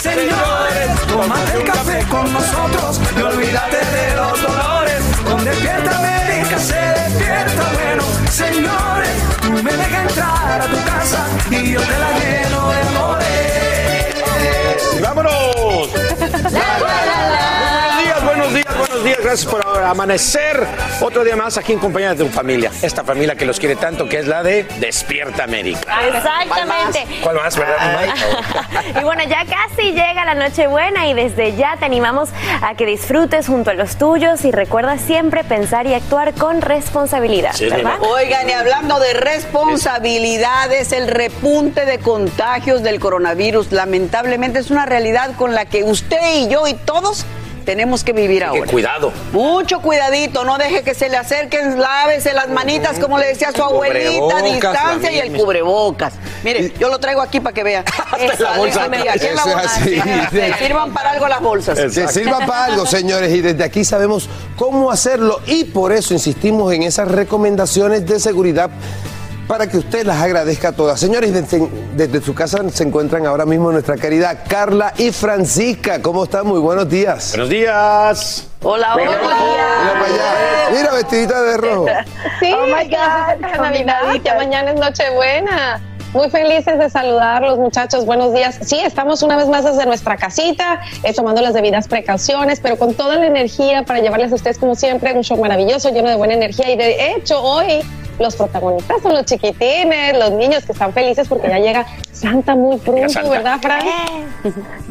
Señores, tómate un café con nosotros y olvídate de los dolores. Con Despierta América se despierta bueno. Señores, tú me dejas entrar a tu casa y yo te la lleno días. Gracias por amanecer otro día más aquí en compañía de tu familia. Esta familia que los quiere tanto, que es la de Despierta América. Exactamente. ¿Cuál más, verdad? y bueno, ya casi llega la Nochebuena y desde ya te animamos a que disfrutes junto a los tuyos y recuerda siempre pensar y actuar con responsabilidad, ¿verdad? Oigan, y hablando de responsabilidades, el repunte de contagios del coronavirus lamentablemente es una realidad con la que usted y yo y todos tenemos que vivir ahora. Cuidado. Mucho cuidadito, no deje que se le acerquen, lávese las manitas, como le decía su abuelita, distancia y el cubrebocas. Mire, yo lo traigo aquí para que vea. en la bolsa. Aquí en la Eso es bolsa. así. Que sirvan para algo las bolsas. Que sirva para algo, señores, y desde aquí sabemos cómo hacerlo y por eso insistimos en esas recomendaciones de seguridad para que usted las agradezca todas. Señores, desde, desde su casa se encuentran ahora mismo nuestra querida Carla y Francisca. ¿Cómo están? Muy buenos días. Buenos días. Hola, hola. Mira para allá. Mira, vestidita de rojo. Sí, Oh my God, feliz Navidad y que mañana es Nochebuena. Muy felices de saludarlos, muchachos. Buenos días. Sí, estamos una vez más desde nuestra casita, eh, tomando las debidas precauciones, pero con toda la energía para llevarles a ustedes, como siempre, un show maravilloso, lleno de buena energía. Y de hecho, hoy los protagonistas son los chiquitines, los niños que están felices porque ya llega Santa muy pronto, Santa. ¿verdad, Fran?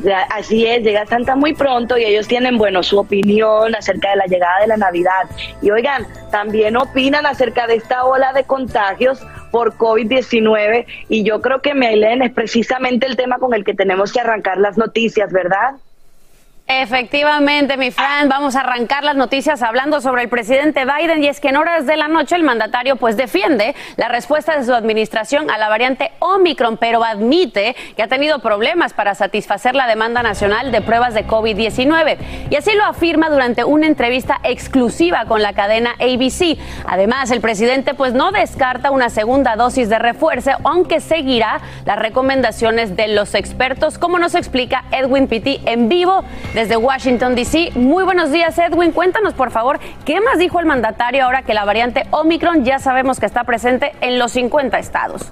Ya, así es, llega Santa muy pronto y ellos tienen, bueno, su opinión acerca de la llegada de la Navidad. Y oigan, también opinan acerca de esta ola de contagios por COVID-19 y yo creo que, Mailen, es precisamente el tema con el que tenemos que arrancar las noticias, ¿verdad? Efectivamente, mi Fran, vamos a arrancar las noticias hablando sobre el presidente Biden y es que en horas de la noche el mandatario pues defiende la respuesta de su administración a la variante Omicron, pero admite que ha tenido problemas para satisfacer la demanda nacional de pruebas de COVID-19 y así lo afirma durante una entrevista exclusiva con la cadena ABC. Además, el presidente pues no descarta una segunda dosis de refuerzo, aunque seguirá las recomendaciones de los expertos, como nos explica Edwin Pitti en vivo desde Washington, D.C. Muy buenos días, Edwin. Cuéntanos, por favor, ¿qué más dijo el mandatario ahora que la variante Omicron ya sabemos que está presente en los 50 estados?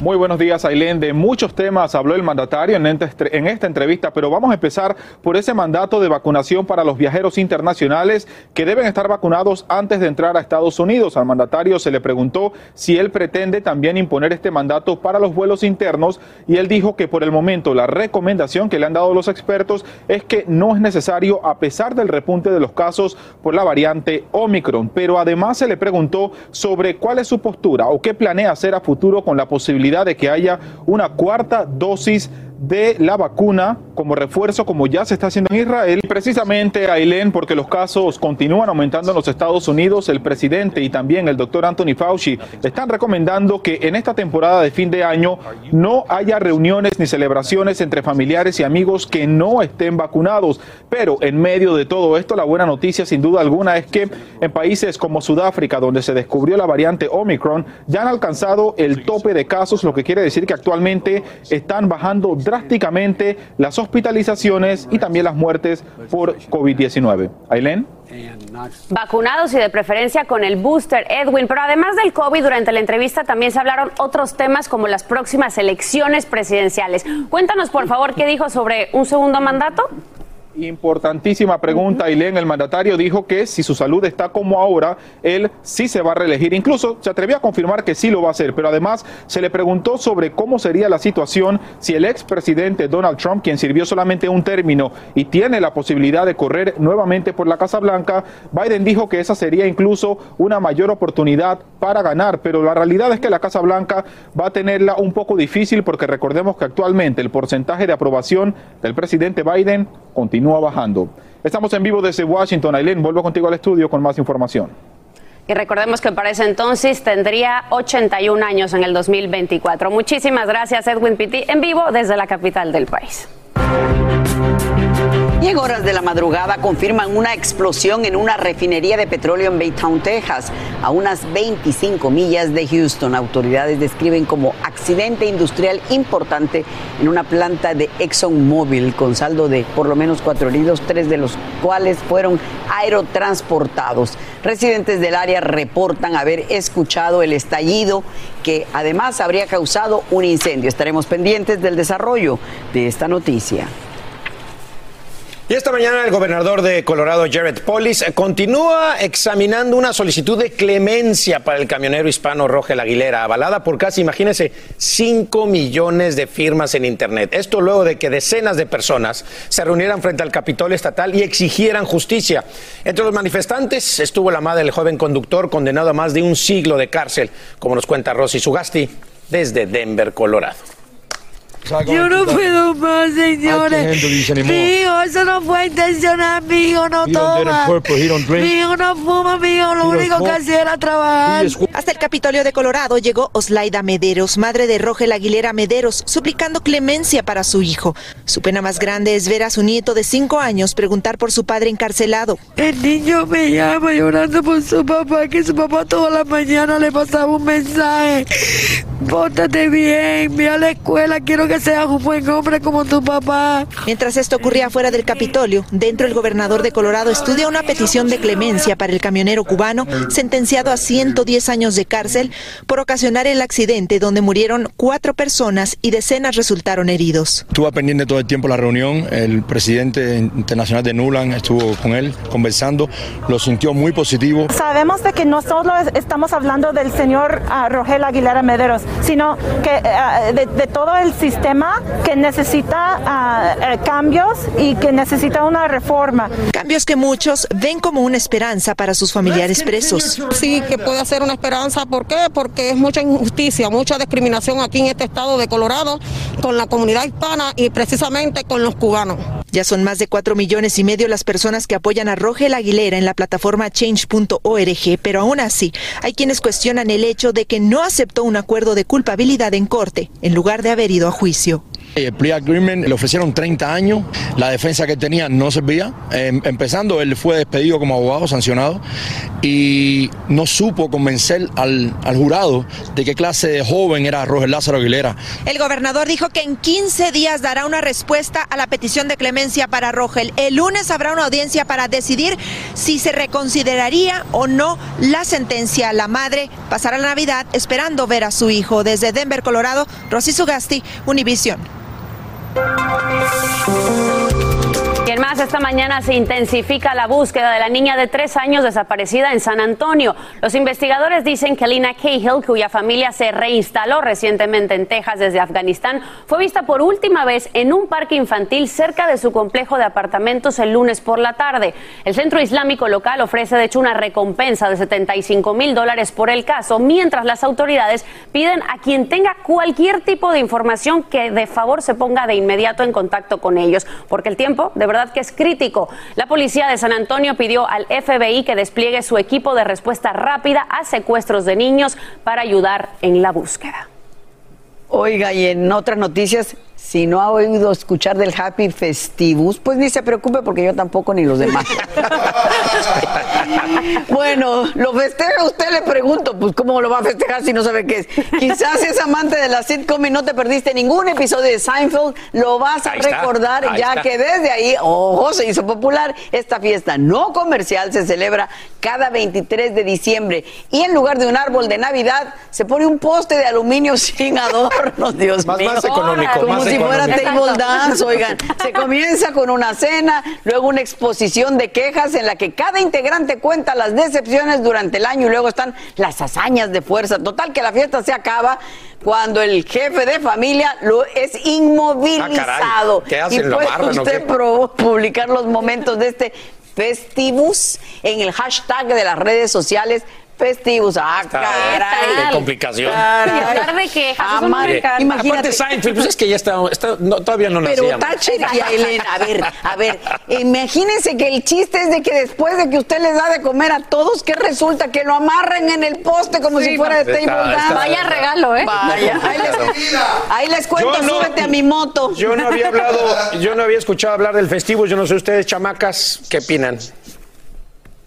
Muy buenos días, Ailén. De muchos temas habló el mandatario en esta, en esta entrevista, pero vamos a empezar por ese mandato de vacunación para los viajeros internacionales que deben estar vacunados antes de entrar a Estados Unidos. Al mandatario se le preguntó si él pretende también imponer este mandato para los vuelos internos y él dijo que por el momento la recomendación que le han dado los expertos es que no es necesario a pesar del repunte de los casos por la variante Omicron. Pero además se le preguntó sobre cuál es su postura o qué planea hacer a futuro con la posibilidad de que haya una cuarta dosis de la vacuna como refuerzo, como ya se está haciendo en Israel. Precisamente, Ailén, porque los casos continúan aumentando en los Estados Unidos, el presidente y también el doctor Anthony Fauci están recomendando que en esta temporada de fin de año no haya reuniones ni celebraciones entre familiares y amigos que no estén vacunados. Pero en medio de todo esto, la buena noticia sin duda alguna es que en países como Sudáfrica, donde se descubrió la variante Omicron, ya han alcanzado el tope de casos, lo que quiere decir que actualmente están bajando drásticamente las hospitalizaciones y también las muertes por COVID-19. Ailén. Vacunados y de preferencia con el booster, Edwin. Pero además del COVID, durante la entrevista también se hablaron otros temas como las próximas elecciones presidenciales. Cuéntanos, por favor, qué dijo sobre un segundo mandato. Importantísima pregunta, Ailén. El mandatario dijo que si su salud está como ahora, él sí se va a reelegir. Incluso se atrevió a confirmar que sí lo va a hacer, pero además se le preguntó sobre cómo sería la situación si el expresidente Donald Trump, quien sirvió solamente un término y tiene la posibilidad de correr nuevamente por la Casa Blanca, Biden dijo que esa sería incluso una mayor oportunidad para ganar, pero la realidad es que la Casa Blanca va a tenerla un poco difícil porque recordemos que actualmente el porcentaje de aprobación del presidente Biden continúa bajando. Estamos en vivo desde Washington. Aileen, vuelvo contigo al estudio con más información. Y recordemos que para ese entonces tendría 81 años en el 2024. Muchísimas gracias, Edwin Pitti, en vivo desde la capital del país. Y en horas de la madrugada confirman una explosión en una refinería de petróleo en Baytown, Texas, a unas 25 millas de Houston. Autoridades describen como accidente industrial importante en una planta de ExxonMobil con saldo de por lo menos cuatro heridos, tres de los cuales fueron aerotransportados. Residentes del área reportan haber escuchado el estallido que además habría causado un incendio. Estaremos pendientes del desarrollo de esta noticia. Y esta mañana el gobernador de Colorado, Jared Polis, continúa examinando una solicitud de clemencia para el camionero hispano Rogel Aguilera, avalada por casi, imagínense, 5 millones de firmas en Internet. Esto luego de que decenas de personas se reunieran frente al Capitolio Estatal y exigieran justicia. Entre los manifestantes estuvo la madre del joven conductor condenado a más de un siglo de cárcel, como nos cuenta Rosy Sugasti desde Denver, Colorado. Yo no puedo más, señores. Mi hijo, eso no fue intencional. Mi hijo no toma. Mi hijo no fuma. Mi hijo lo único que hacía era trabajar. Hasta el Capitolio de Colorado llegó Oslaida Mederos, madre de Rogel Aguilera Mederos, suplicando clemencia para su hijo. Su pena más grande es ver a su nieto de cinco años preguntar por su padre encarcelado. El niño me llama llorando por su papá, que su papá toda la mañana le pasaba un mensaje. Pórtate bien, ve a la escuela, quiero que seas un buen hombre como tu papá. Mientras esto ocurría fuera del Capitolio, dentro el gobernador de Colorado estudia una petición de clemencia para el camionero cubano sentenciado a 110 años de cárcel por ocasionar el accidente donde murieron cuatro personas y decenas resultaron heridos. Estuvo pendiente todo el tiempo la reunión, el presidente internacional de Nulan estuvo con él conversando, lo sintió muy positivo. Sabemos de que no solo estamos hablando del señor uh, Rogel Aguilera Mederos, sino que uh, de, de, todo el sistema que necesita uh, cambios y que necesita una reforma. Cambios que muchos ven como una esperanza para sus familiares presos. Sí, que puede ser una esperanza. ¿Por qué? Porque es mucha injusticia, mucha discriminación aquí en este estado de Colorado con la comunidad hispana y precisamente con los cubanos. Ya son más de cuatro millones y medio las personas que apoyan a Rogel Aguilera en la plataforma change.org, pero aún así hay quienes cuestionan el hecho de que no aceptó un acuerdo de culpabilidad en corte en lugar de haber ido a juicio. El plea agreement le ofrecieron 30 años, la defensa que tenía no servía. Eh, empezando, él fue despedido como abogado sancionado y no supo convencer al, al, jurado de qué clase de joven era Roger Lázaro Aguilera. El gobernador dijo que en 15 días dará una respuesta a la petición de clemencia para Rogel. El lunes habrá una audiencia para decidir si se reconsideraría o no la sentencia. La madre pasará la Navidad esperando ver a su hijo. Desde Denver, Colorado, Rosy Sugasti, Música Y en más esta mañana se intensifica la búsqueda de la niña de tres años desaparecida en San Antonio. Los investigadores dicen que Lina Cahill, cuya familia se reinstaló recientemente en Texas desde Afganistán, fue vista por última vez en un parque infantil cerca de su complejo de apartamentos el lunes por la tarde. El centro islámico local ofrece de hecho una recompensa de 75 mil dólares por el caso, mientras las autoridades piden a quien tenga cualquier tipo de información que de favor se ponga de inmediato en contacto con ellos, porque el tiempo de verdad que es crítico. La policía de San Antonio pidió al FBI que despliegue su equipo de respuesta rápida a secuestros de niños para ayudar en la búsqueda. Oiga, y en otras noticias, si no ha oído escuchar del Happy Festivus, pues ni se preocupe porque yo tampoco ni los demás. bueno, ¿lo festeja usted? Le pregunto, pues ¿cómo lo va a festejar si no sabe qué es? Quizás es amante de la sitcom y no te perdiste ningún episodio de Seinfeld, lo vas a Ahí recordar ya está. que desde ahí, ojo, se hizo popular. Esta fiesta no comercial se celebra cada 23 de diciembre y en lugar de un árbol de Navidad se pone un poste de aluminio sin adornos, Dios Más- mío. más económico, Como más si fuera table dance, oigan. Se comienza con una cena, luego una exposición de quejas en la que cada integrante cuenta las decepciones durante el año y luego están las hazañas de fuerza. Total que la fiesta se acaba cuando el jefe de familia lo es inmovilizado. Ah, caray. ¿Qué hacen? Y ¿Lo puede usted qué? pro- publicar los momentos de este Festivus en el hashtag de las redes sociales. Festivus, ah, caray. Qué complicación. Caray. Y hablar de quejas. Imagínate. Aparte Seinfeld, pues es que ya está, está- no, todavía no Pero nacíamos. Thatcher y Aileen, a ver, a ver, imagínense que el chiste es de que después de que usted les da de comer a todos, que resulta que lo amarren en el poste como si fuera de Está- table dance. Vaya regalo, ¿eh? Vaya, ahí les, ahí les cuento, no- súbete a mi moto. Yo no había hablado, yo no había escuchado hablar del festivo, yo no sé ustedes, chamacas, ¿qué opinan?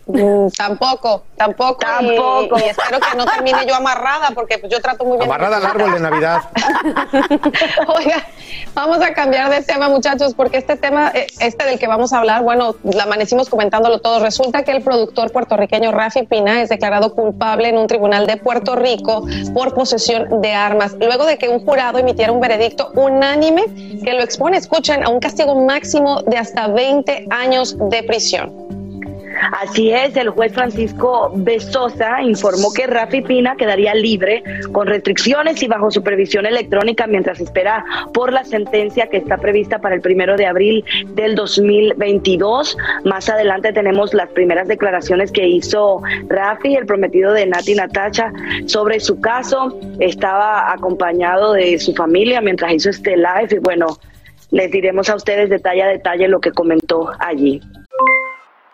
Mm, tampoco, tampoco. y- Tampoco. Y, espero que no termine yo amarrada, porque pues, yo trato muy bien. Amarrada al árbol de Navidad. Oiga, vamos a cambiar de tema, muchachos, porque este tema, eh, este del que vamos a hablar, bueno, la amanecimos comentándolo todos. Resulta que el productor puertorriqueño Rafi Pina es declarado culpable en un tribunal de Puerto Rico por posesión de armas, luego de que un jurado emitiera un veredicto unánime que lo expone, escuchen, a un castigo máximo de hasta 20 años de prisión. Así es, el juez Francisco Besosa informó que Rafi Pina quedaría libre con restricciones y bajo supervisión electrónica mientras espera por la sentencia que está prevista para el primero de abril del 2022. Más adelante tenemos las primeras declaraciones que hizo Rafi, el prometido de Nati Natacha, sobre su caso. Estaba acompañado de su familia mientras hizo este live y bueno, les diremos a ustedes detalle a detalle lo que comentó allí.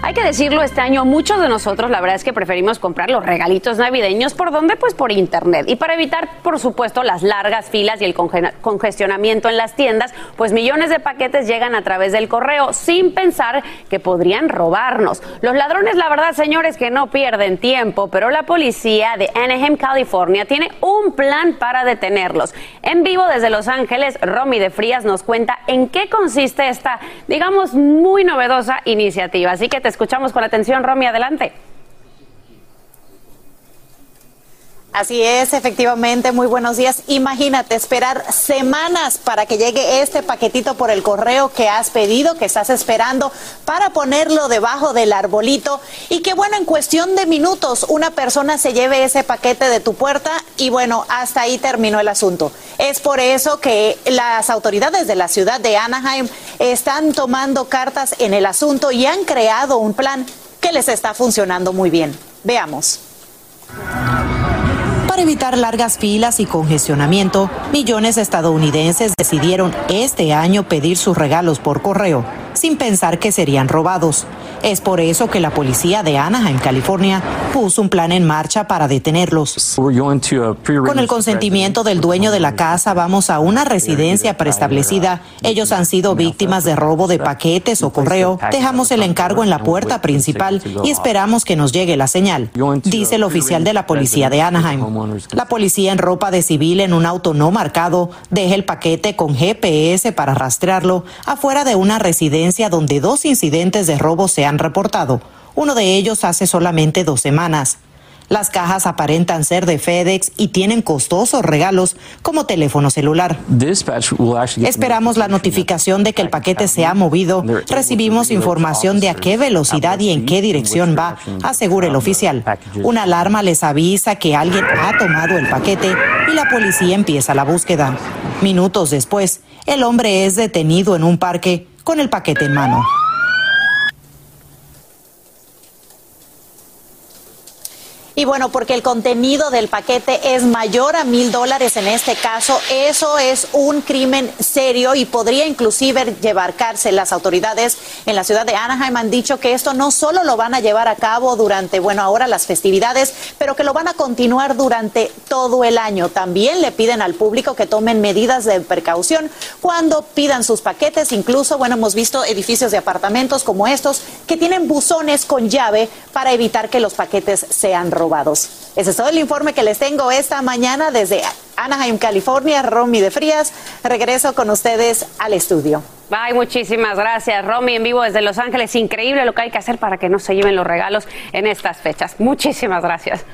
Hay que decirlo, este año muchos de nosotros la verdad es que preferimos comprar los regalitos navideños por dónde? Pues por internet. Y para evitar, por supuesto, las largas filas y el congestionamiento en las tiendas, pues millones de paquetes llegan a través del correo sin pensar que podrían robarnos. Los ladrones, la verdad, señores, que no pierden tiempo, pero la policía de Anaheim, California, tiene un plan para detenerlos. En vivo desde Los Ángeles, Romy de Frías nos cuenta en qué consiste esta, digamos, muy novedosa iniciativa. Así que te escuchamos con atención, Romy, adelante. Así es, efectivamente, muy buenos días. Imagínate esperar semanas para que llegue este paquetito por el correo que has pedido, que estás esperando, para ponerlo debajo del arbolito y que bueno, en cuestión de minutos una persona se lleve ese paquete de tu puerta y bueno, hasta ahí terminó el asunto. Es por eso que las autoridades de la ciudad de Anaheim están tomando cartas en el asunto y han creado un plan que les está funcionando muy bien. Veamos. Para evitar largas filas y congestionamiento, millones de estadounidenses decidieron este año pedir sus regalos por correo sin pensar que serían robados. Es por eso que la policía de Anaheim, California, puso un plan en marcha para detenerlos. Con el consentimiento del dueño de la casa, vamos a una residencia preestablecida. Ellos han sido víctimas de robo de paquetes o correo. Dejamos el encargo en la puerta principal y esperamos que nos llegue la señal, dice el oficial de la policía de Anaheim. La policía en ropa de civil en un auto no marcado deja el paquete con GPS para rastrearlo afuera de una residencia donde dos incidentes de robo se han reportado, uno de ellos hace solamente dos semanas. Las cajas aparentan ser de FedEx y tienen costosos regalos como teléfono celular. Esperamos la notificación de que el paquete se ha movido. Recibimos información de a qué velocidad y en qué dirección va, asegura el oficial. Una alarma les avisa que alguien ha tomado el paquete y la policía empieza la búsqueda. Minutos después, el hombre es detenido en un parque con el paquete en mano. Y bueno, porque el contenido del paquete es mayor a mil dólares en este caso, eso es un crimen serio y podría inclusive llevar cárcel. Las autoridades en la ciudad de Anaheim han dicho que esto no solo lo van a llevar a cabo durante, bueno, ahora las festividades, pero que lo van a continuar durante todo el año. También le piden al público que tomen medidas de precaución cuando pidan sus paquetes. Incluso, bueno, hemos visto edificios de apartamentos como estos que tienen buzones con llave para evitar que los paquetes sean robados. Ese es todo el informe que les tengo esta mañana desde Anaheim, California. Romy de Frías, regreso con ustedes al estudio. Ay, muchísimas gracias, Romy, en vivo desde Los Ángeles. Increíble lo que hay que hacer para que no se lleven los regalos en estas fechas. Muchísimas gracias.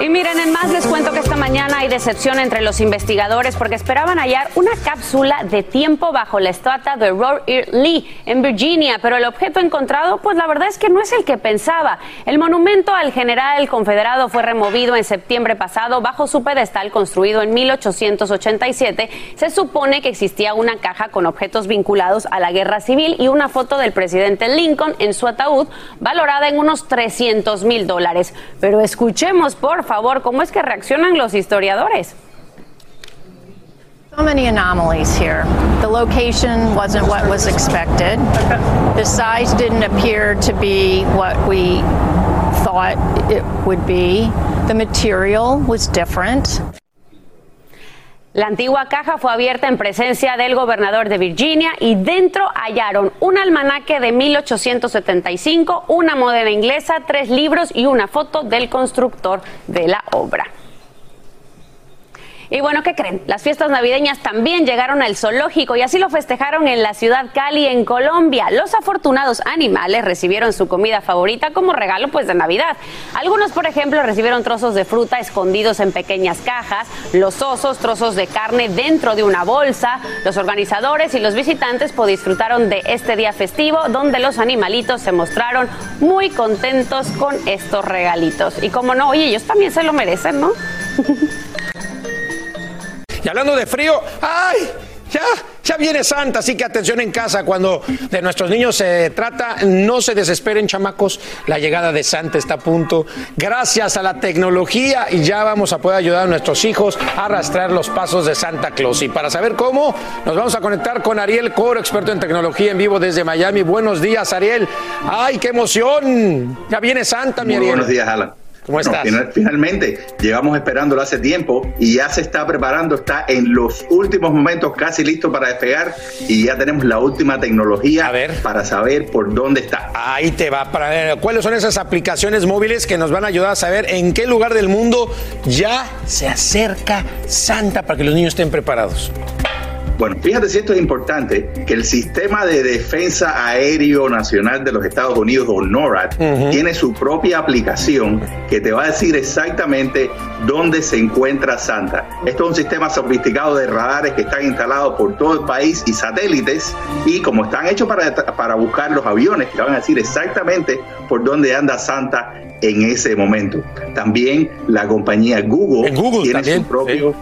Y miren, en más les cuento que esta mañana hay decepción entre los investigadores porque esperaban hallar una cápsula de tiempo bajo la estatua de Robert E. Lee en Virginia, pero el objeto encontrado, pues la verdad es que no es el que pensaba. El monumento al general confederado fue removido en septiembre pasado bajo su pedestal construido en 1887. Se supone que existía una caja con objetos vinculados a la guerra civil y una foto del presidente Lincoln en su ataúd valorada en unos 300 mil dólares. Pero escuchemos por favor, cómo es que reaccionan los historiadores. So many anomalies here. The location wasn't what was expected. The size didn't appear to be what we thought it would be. The material was different. La antigua caja fue abierta en presencia del gobernador de Virginia y dentro hallaron un almanaque de 1875, una modelo inglesa, tres libros y una foto del constructor de la obra. Y bueno, ¿qué creen? Las fiestas navideñas también llegaron al zoológico y así lo festejaron en la ciudad Cali, en Colombia. Los afortunados animales recibieron su comida favorita como regalo pues de Navidad. Algunos, por ejemplo, recibieron trozos de fruta escondidos en pequeñas cajas, los osos trozos de carne dentro de una bolsa. Los organizadores y los visitantes pues, disfrutaron de este día festivo donde los animalitos se mostraron muy contentos con estos regalitos. Y como no, oye, ellos también se lo merecen, ¿no? Y hablando de frío, ¡ay! ya, ya viene Santa, así que atención en casa cuando de nuestros niños se trata, no se desesperen chamacos, la llegada de Santa está a punto. Gracias a la tecnología y ya vamos a poder ayudar a nuestros hijos a arrastrar los pasos de Santa Claus. Y para saber cómo, nos vamos a conectar con Ariel Coro, experto en tecnología en vivo desde Miami. Buenos días, Ariel. ¡Ay, qué emoción! Ya viene Santa, mi Muy Ariel. buenos días, Alan. ¿Cómo estás? final- finalmente, llevamos esperándolo hace tiempo y ya se está preparando, está en los últimos momentos casi listo para despegar y ya tenemos la última tecnología para saber por dónde está. Ahí te va. Para ver, ¿Cuáles son esas aplicaciones móviles que nos van a ayudar a saber en qué lugar del mundo ya se acerca Santa para que los niños estén preparados? Bueno, fíjate si esto es importante, que el Sistema de Defensa Aéreo Nacional de los Estados Unidos, o NORAD, tiene su propia aplicación que te va a decir exactamente dónde se encuentra Santa. Esto es un sistema sofisticado de radares que están instalados por todo el país y satélites, y como están hechos para, para buscar los aviones, te van a decir exactamente por dónde anda Santa en ese momento. También la compañía Google, tiene su propio...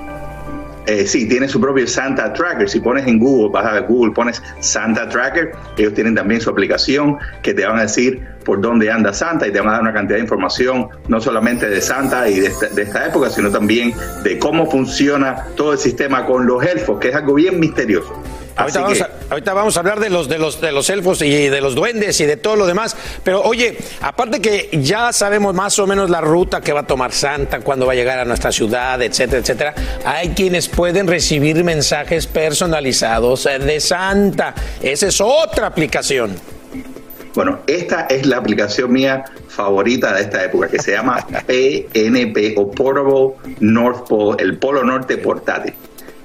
Eh, sí, tiene su propio Santa Tracker. Si pones en Google, vas a Google, pones Santa Tracker. Ellos tienen también su aplicación que te van a decir por dónde anda Santa y te van a dar una cantidad de información, no solamente de Santa y de esta, de esta época, sino también de cómo funciona todo el sistema con los elfos, que es algo bien misterioso. Ahorita vamos, que- a, ahorita vamos a hablar de los, de, los, de los elfos y de los duendes y de todo lo demás. Pero oye, aparte que ya sabemos más o menos la ruta que va a tomar Santa, cuándo va a llegar a nuestra ciudad, etcétera, etcétera, hay quienes pueden recibir mensajes personalizados eh, de Santa. Esa es otra aplicación. Bueno, esta es la aplicación mía favorita de esta época, que se llama PNP o Portable North Pole, el Polo Norte Portátil.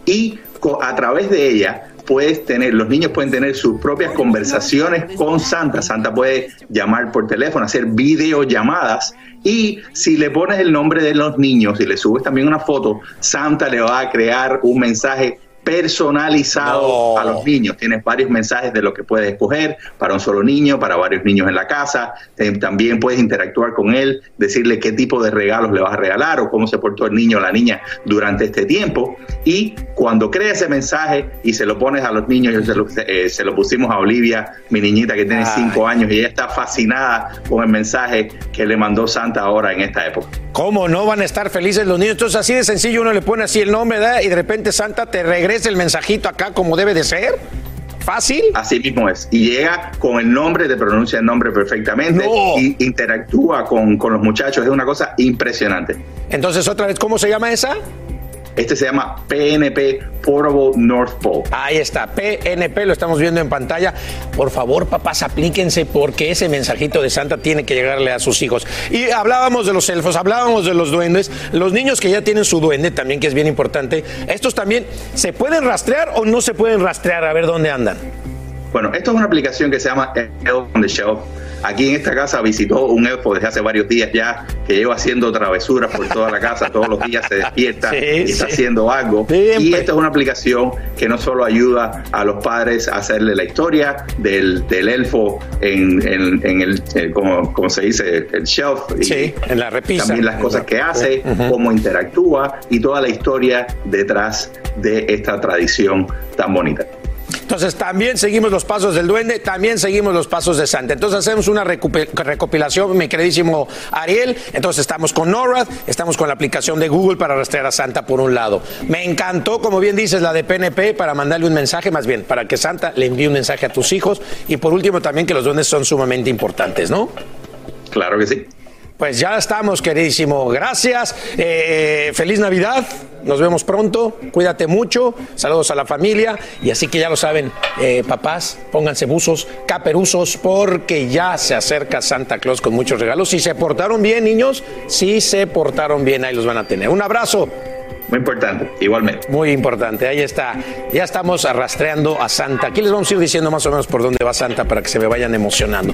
Y a través de ella puedes tener, los niños pueden tener sus propias conversaciones con Santa. Santa puede llamar por teléfono, hacer videollamadas y si le pones el nombre de los niños y le subes también una foto, Santa le va a crear un mensaje personalizado a los niños. Tienes varios mensajes de lo que puedes escoger para un solo niño, para varios niños en la casa. Eh, también puedes interactuar con él, decirle qué tipo de regalos le vas a regalar o cómo se portó el niño o la niña durante este tiempo. Y cuando creas ese mensaje y se lo pones a los niños, yo se lo, eh, se lo pusimos a Olivia, mi niñita que tiene Ay. cinco años, y ella está fascinada con el mensaje que le mandó Santa ahora en esta época. ¿Cómo no van a estar felices los niños? Entonces así de sencillo uno le pone así el nombre y de repente Santa te regresa el mensajito acá como debe de ser. Fácil. Así mismo es. Y llega con el nombre, te pronuncia el nombre perfectamente y interactúa con, con los muchachos. Es una cosa impresionante. Entonces, otra vez, ¿cómo se llama esa? Este se llama PNP Portable North Pole. Ahí está, PNP, lo estamos viendo en pantalla. Por favor, papás, aplíquense porque ese mensajito de Santa tiene que llegarle a sus hijos. Y hablábamos de los elfos, hablábamos de los duendes, los niños que ya tienen su duende también, que es bien importante. Estos también, ¿se pueden rastrear o no se pueden rastrear? A ver dónde andan. Bueno, esto es una aplicación que se llama Elf on the Shelf. Aquí en esta casa visitó un elfo desde hace varios días ya, que lleva haciendo travesuras por toda la casa, todos los días se despierta Sí, y está sí. haciendo algo. Y esta es una aplicación que no solo ayuda a los padres a hacerle la historia del, del elfo en, en- en el, eh, como, como se dice, el shelf. y en la repisa. También las cosas que hace, Ujú. cómo interactúa y toda la historia detrás de esta tradición tan bonita. Entonces también seguimos los pasos del duende, también seguimos los pasos de Santa. Entonces hacemos una recopilación, mi queridísimo Ariel. Entonces estamos con NORAD, estamos con la aplicación de Google para rastrear a Santa por un lado. Me encantó, como bien dices, la de PNP para mandarle un mensaje, más bien, para que Santa le envíe un mensaje a tus hijos. Y por último también que los duendes son sumamente importantes, ¿no? Claro que sí. Pues ya estamos, queridísimo. Gracias. Eh, feliz Navidad. Nos vemos pronto. Cuídate mucho. Saludos a la familia. Y así que ya lo saben, eh, papás, pónganse buzos, caperuzos, porque ya se acerca Santa Claus con muchos regalos. Si se portaron bien, niños, si se portaron bien, ahí los van a tener. Un abrazo. Muy importante, igualmente. Muy importante, ahí está. Ya estamos arrastreando a Santa. Aquí les vamos a ir diciendo más o menos por dónde va Santa para que se me vayan emocionando.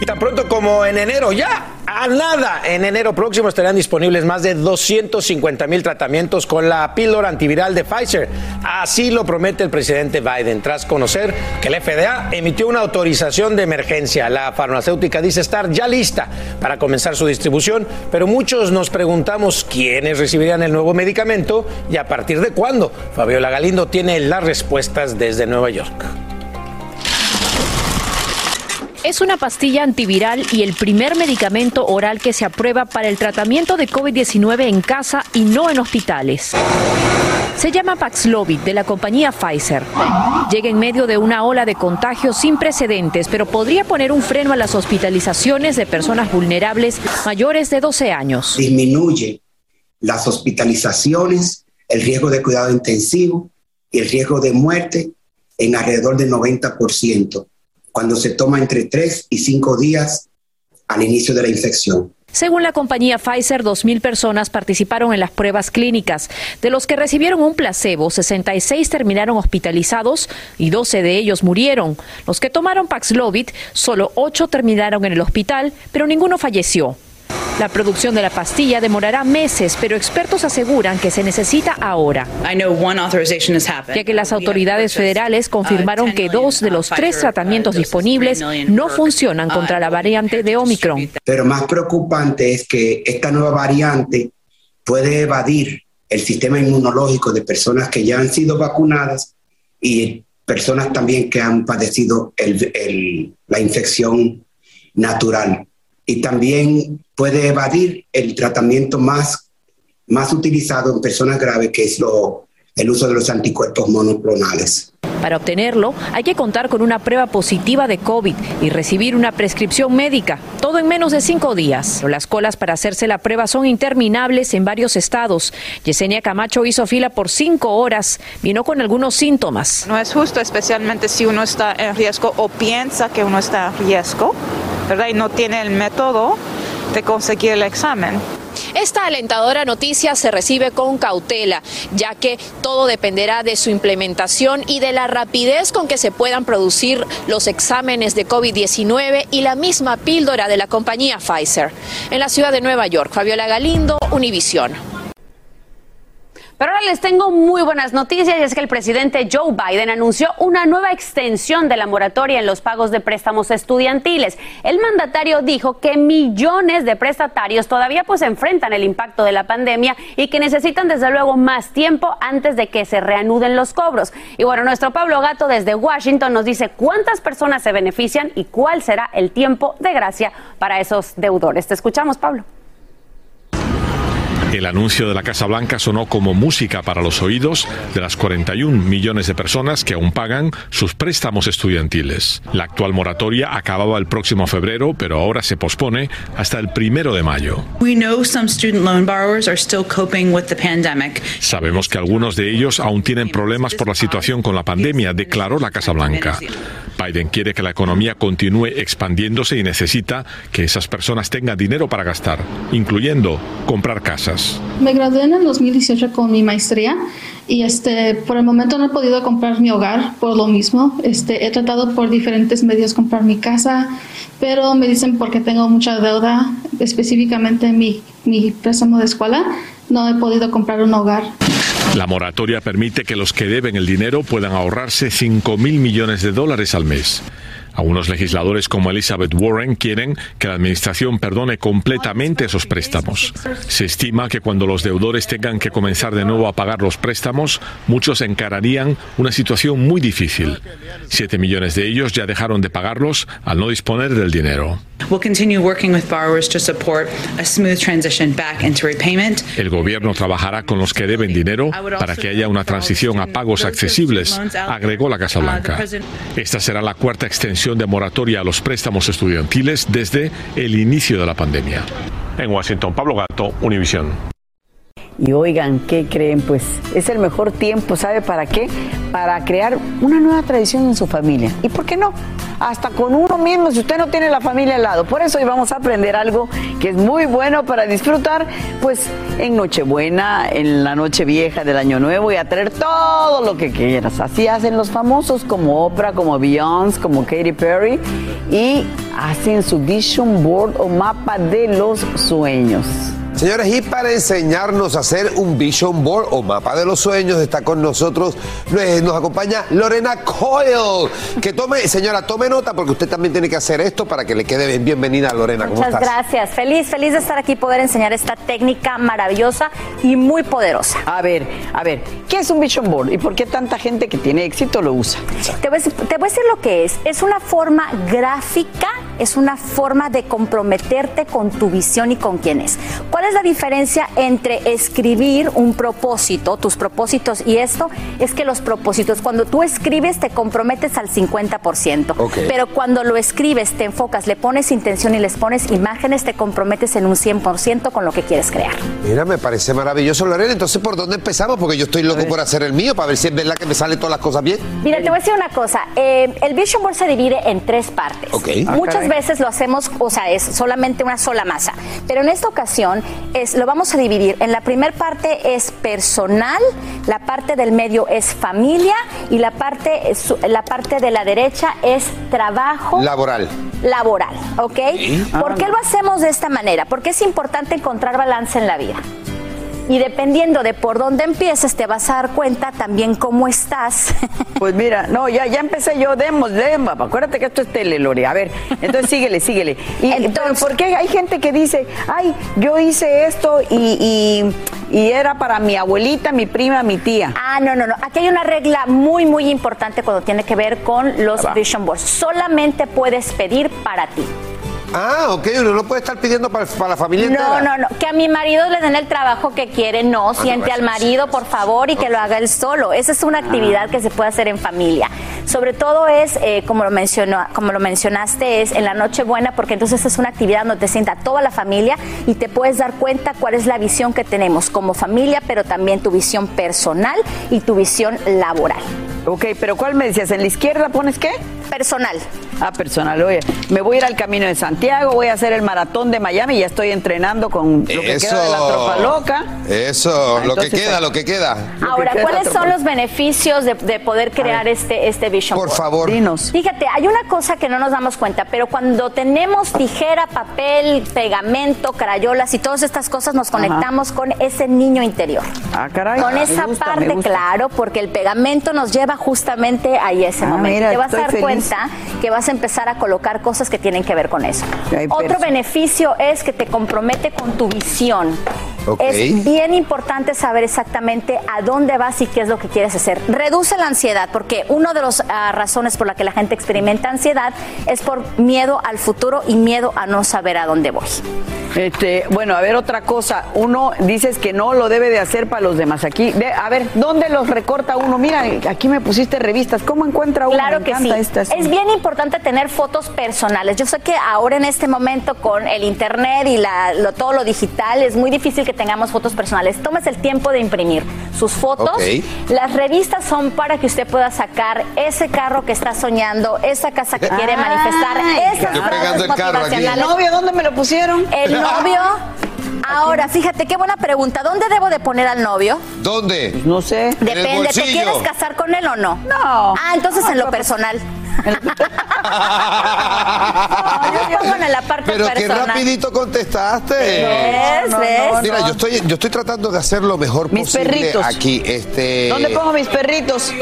Y tan pronto como en enero, ya a nada, en enero próximo estarán disponibles más de 250 mil tratamientos con la píldora antiviral de Pfizer. Así lo promete el presidente Biden, tras conocer que el FDA emitió una autorización de emergencia. La farmacéutica dice estar ya lista para comenzar su distribución, pero muchos nos preguntamos quiénes recibirían el nuevo medicamento y a partir de cuándo. Fabiola Galindo tiene las respuestas desde Nueva York. Es una pastilla antiviral y el primer medicamento oral que se aprueba para el tratamiento de COVID-19 en casa y no en hospitales. Se llama Paxlovid de la compañía Pfizer. Llega en medio de una ola de contagios sin precedentes, pero podría poner un freno a las hospitalizaciones de personas vulnerables mayores de 12 años. Disminuye las hospitalizaciones, el riesgo de cuidado intensivo y el riesgo de muerte en alrededor del 90% cuando se toma entre 3 y 5 días al inicio de la infección. Según la compañía Pfizer, 2.000 personas participaron en las pruebas clínicas. De los que recibieron un placebo, 66 terminaron hospitalizados y 12 de ellos murieron. Los que tomaron Paxlovid, solo 8 terminaron en el hospital, pero ninguno falleció. La producción de la pastilla demorará meses, pero expertos aseguran que se necesita ahora. Ya que las autoridades federales confirmaron que dos de los tres tratamientos disponibles no funcionan contra la variante de Omicron. Pero más preocupante es que esta nueva variante puede evadir el sistema inmunológico de personas que ya han sido vacunadas y personas también que han padecido la infección natural y también puede evadir el tratamiento más, más utilizado en personas graves, que es lo, el uso de los anticuerpos monoclonales. Para obtenerlo, hay que contar con una prueba positiva de COVID y recibir una prescripción médica, todo en menos de cinco días. Pero las colas para hacerse la prueba son interminables en varios estados. Yesenia Camacho hizo fila por cinco horas, vino con algunos síntomas. No es justo, especialmente si uno está en riesgo o piensa que uno está en riesgo ¿verdad? Y no tiene el método de conseguir el examen. Esta alentadora noticia se recibe con cautela, ya que todo dependerá de su implementación y de la rapidez con que se puedan producir los exámenes de COVID-19 y la misma píldora de la compañía Pfizer. En la ciudad de Nueva York, Fabiola Galindo, Univisión. Pero ahora les tengo muy buenas noticias y es que el presidente Joe Biden anunció una nueva extensión de la moratoria en los pagos de préstamos estudiantiles. El mandatario dijo que millones de prestatarios todavía pues enfrentan el impacto de la pandemia y que necesitan desde luego más tiempo antes de que se reanuden los cobros. Y bueno, nuestro Pablo Gato desde Washington nos dice cuántas personas se benefician y cuál será el tiempo de gracia para esos deudores. Te escuchamos, Pablo. El anuncio de la Casa Blanca sonó como música para los oídos de las 41 millones de personas que aún pagan sus préstamos estudiantiles. La actual moratoria acababa el próximo febrero, pero ahora se pospone hasta el primero de mayo. Sabemos que algunos de ellos aún tienen problemas por la situación con la pandemia, declaró la Casa Blanca. Biden quiere que la economía continúe expandiéndose y necesita que esas personas tengan dinero para gastar, incluyendo comprar casas. Me gradué en el 2018 con mi maestría y este por el momento no he podido comprar mi hogar por lo mismo. Este he tratado por diferentes medios comprar mi casa, pero me dicen porque tengo mucha deuda, específicamente mi mi préstamo de escuela, no he podido comprar un hogar. La moratoria permite que los que deben el dinero puedan ahorrarse 5 mil millones de dólares al mes. Algunos legisladores como Elizabeth Warren quieren que la administración perdone completamente esos préstamos. Se estima que cuando los deudores tengan que comenzar de nuevo a pagar los préstamos, muchos encararían una situación muy difícil. Siete millones de ellos ya dejaron de pagarlos al no disponer del dinero. El gobierno trabajará con los que deben dinero para que haya una transición a pagos accesibles, agregó la Casa Blanca. Esta será la cuarta extensión de moratoria a los préstamos estudiantiles desde el inicio de la pandemia. En Washington, Pablo Gato, Univisión. Y oigan, ¿qué creen? Pues es el mejor tiempo, ¿sabe para qué? Para crear una nueva tradición en su familia. ¿Y por qué no? Hasta con uno mismo, si usted no tiene la familia al lado. Por eso hoy vamos a aprender algo que es muy bueno para disfrutar, pues en Nochebuena, en la Noche Vieja del Año Nuevo y a traer todo lo que quieras. Así hacen los famosos como Oprah, como Beyoncé, como Katy Perry y hacen su vision board o mapa de los sueños. Señores, y para enseñarnos a hacer un vision board o mapa de los sueños, está con nosotros, eh, nos acompaña Lorena Coyle. Que tome, señora, tome nota porque usted también tiene que hacer esto para que le quede bien. Bienvenida, Lorena. ¿Cómo Muchas estás? gracias. Feliz, feliz de estar aquí, poder enseñar esta técnica maravillosa y muy poderosa. A ver, a ver, ¿qué es un vision board y por qué tanta gente que tiene éxito lo usa? Te voy, a decir, te voy a decir lo que es. Es una forma gráfica, es una forma de comprometerte con tu visión y con quién es. ¿Cuál es la diferencia entre escribir un propósito, tus propósitos y esto? Es que los propósitos, cuando tú escribes, te comprometes al 50%. Ok. Pero cuando lo escribes, te enfocas, le pones intención y les pones imágenes, te comprometes en un 100% con lo que quieres crear. Mira, me parece maravilloso, Lorena. Entonces, ¿por dónde empezamos? Porque yo estoy loco por hacer el mío para ver si es verdad que me salen todas las cosas bien. Mira, te voy a decir una cosa. eh, el Vision Board se divide en tres partes. Ok. Ah, Muchas veces lo hacemos, o sea, es solamente una sola masa. Pero en esta ocasión es, lo vamos a dividir. En la primera parte es personal, la parte del medio es familia y la parte, la parte de la derecha es trabajo Laboral. laboral, ¿ok? ¿Por qué lo hacemos de esta manera? Porque es importante encontrar balance en la vida. Y dependiendo de por dónde empieces, te vas a dar cuenta también cómo estás. Pues mira, no, ya, ya empecé yo, demos, demos, acuérdate que esto es tele, Lore. A ver, entonces síguele, síguele. Y, pero ¿por qué hay gente que dice, ay, yo hice esto y, y- y era para mi abuelita, mi prima, mi tía? Ah, no, no, no. Aquí hay una regla muy, muy importante cuando tiene que ver con los Va. vision boards. Solamente puedes pedir para ti. Ah, ok, uno no puede estar pidiendo para, para la familia No, entera. no, no. Que a mi marido le den el trabajo que quiere, no. Siente no, al marido, por favor, y que lo haga él solo. Esa es una actividad que se puede hacer en familia. Sobre todo es, eh, como, lo mencionó, como lo mencionaste, es en la Nochebuena, porque entonces es una actividad donde te sienta toda la familia y te puedes dar cuenta cuál es la visión que tenemos como familia, pero también tu visión personal y tu visión laboral. Ok, pero ¿cuál me decías? ¿En la izquierda pones qué? Personal. Ah, personal. Oye, me voy a ir al Camino de Santiago, voy a hacer el maratón de Miami, ya estoy entrenando con lo que Eso. queda de la tropa loca. Eso, Ah, lo que entonces, queda, lo que queda. Ahora, ¿cuáles son los beneficios de, de poder crear este, este Vision Por Board? favor. Dinos. Fíjate, hay una cosa que no nos damos cuenta, pero cuando tenemos tijera, papel, pegamento, crayolas y todas estas cosas, nos conectamos con ese niño interior. Ah, caray. Con esa gusta, parte, claro, porque el pegamento nos lleva justamente a ese Ah, momento. mira, Te vas a dar feliz. Cuenta que vas a empezar a colocar cosas que tienen que ver con eso. Ay, Otro beneficio es que te compromete con tu visión. Ok. Es bien importante saber exactamente a dónde vas y qué es lo que quieres hacer. Reduce la ansiedad, porque una de las ah, razones por la que la gente experimenta ansiedad es por miedo al futuro y miedo a no saber a dónde voy. Este, bueno, a ver otra cosa. Uno dices que no lo debe de hacer para los demás. Aquí, ve, a ver, ¿dónde los recorta uno? Mira, aquí me pusiste revistas. ¿Cómo encuentra uno? Claro Me que sí. encanta estas. Es bien importante tener fotos personales. Yo sé que ahora en este momento con el internet y la- lo- todo lo digital es muy difícil que tengamos fotos personales. Tomes el tiempo de imprimir sus fotos. Ok. Las revistas son para que usted pueda sacar ese carro que está soñando, esa casa que quiere manifestar, esas Yo frases aquí. ¿El motivacionales. novio dónde me lo pusieron? El novio. Ahora, fíjate qué buena pregunta. ¿Dónde debo de poner al novio? ¿Dónde? No sé. Depende, ¿te quieres casar con él o no? No. Ah, entonces en lo personal. Yo pongo en la parte Pero qué personal. rapidito contestaste. ¿Ves? ¿Ves? Mira, yo estoy, yo estoy tratando de hacer lo mejor Mis posible perritos. aquí. Este. ¿Dónde pongo mis perritos?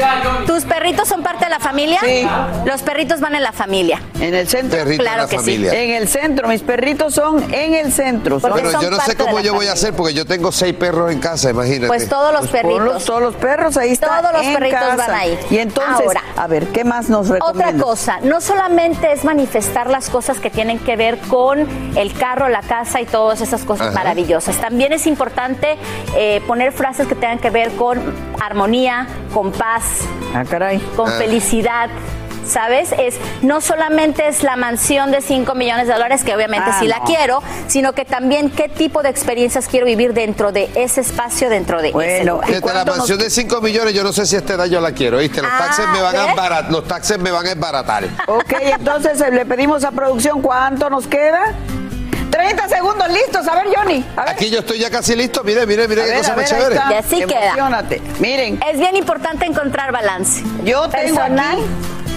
¿Tus perritos son parte de la familia? Sí. Los perritos van en la familia. En el centro. Perrito Claro la que sí. En el centro, mis perritos son en el centro. Son- Bueno, son yo no sé cómo yo voy a hacer porque yo tengo seis perros en casa, imagínate. Pues todos los Pues ponlos, perritos. todos los perros ahí están. Todos los en perritos casa. van ahí. Y entonces, Ahora, a ver, ¿qué más nos Otra cosa, no solamente es manifestar las cosas que tienen que ver con el carro, la casa y todas esas cosas Ajá. maravillosas. También es importante eh, poner frases que tengan que ver con armonía, con paz, Ah, caray. con Ah. felicidad. ¿Sabes? Es no solamente es la mansión de 5 millones de dólares, que obviamente Ah, sí la no. quiero, sino que también qué tipo de experiencias quiero vivir dentro de ese espacio, dentro de ese lugar. Fíjate, la mansión de 5 millones, yo no sé si este edad yo la quiero, ¿viste? Los Ah, taxes me van a los taxes me van a embaratar. Ok, entonces eh, le pedimos a producción cuánto nos queda. 30 segundos listos. A ver, Johnny. A ver. Aquí yo estoy ya casi listo, mire, mire, mire qué ver, cosa más chévere. Y así queda. Emocionate. Miren. Es bien importante encontrar balance. Yo tengo Personal. aquí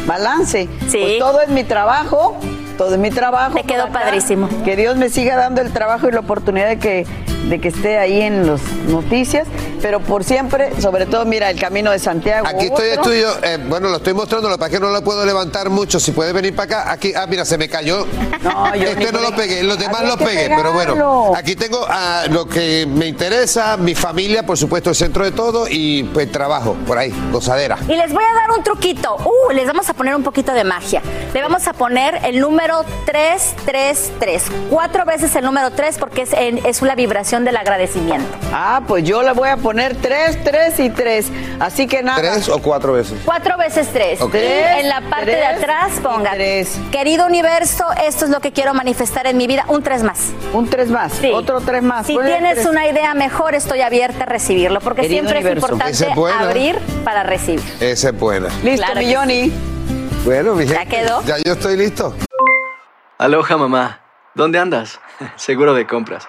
balance. Sí. Pues todo es mi trabajo, todo es mi trabajo. Te quedó acá. padrísimo. Que Dios me siga dando el trabajo y la oportunidad de que, de que esté ahí en las noticias, pero por siempre, sobre todo, mira, el camino de Santiago. Aquí estoy otro. estudio, eh, bueno, lo estoy mostrando, lo es que no lo puedo levantar mucho. Si puede venir para acá, aquí, ah, mira, se me cayó. No, yo este no lo pegué, los demás lo pegué, pero bueno. Aquí tengo lo que me interesa, mi familia, por supuesto, el centro de todo y pues trabajo, por ahí, gozadera. Y les voy a dar un truquito. Uh, les vamos a poner un poquito de magia. Le vamos a poner el número 333. Cuatro veces el número 3 porque es, en- es una vibración del agradecimiento. Ah, pues yo le voy a poner 3, 3 y 3. Así que nada. ¿Tres o cuatro veces? Cuatro veces tres. Ok. Y en la parte de Tres atrás ponga. tres. Querido universo, esto es lo que quiero manifestar en mi vida. Un tres más. Un 3 más. Sí. Otro 3 más. Si Ponle tienes tres. una idea mejor, estoy abierta a recibirlo. Porque Querido siempre universo. es importante es abrir para recibir. Esa es buena. Listo, Claro mi que Johnny. Bueno, mi ¿Ya quedó? Ya yo estoy listo. Aloha mamá, ¿dónde andas? Seguro de compras.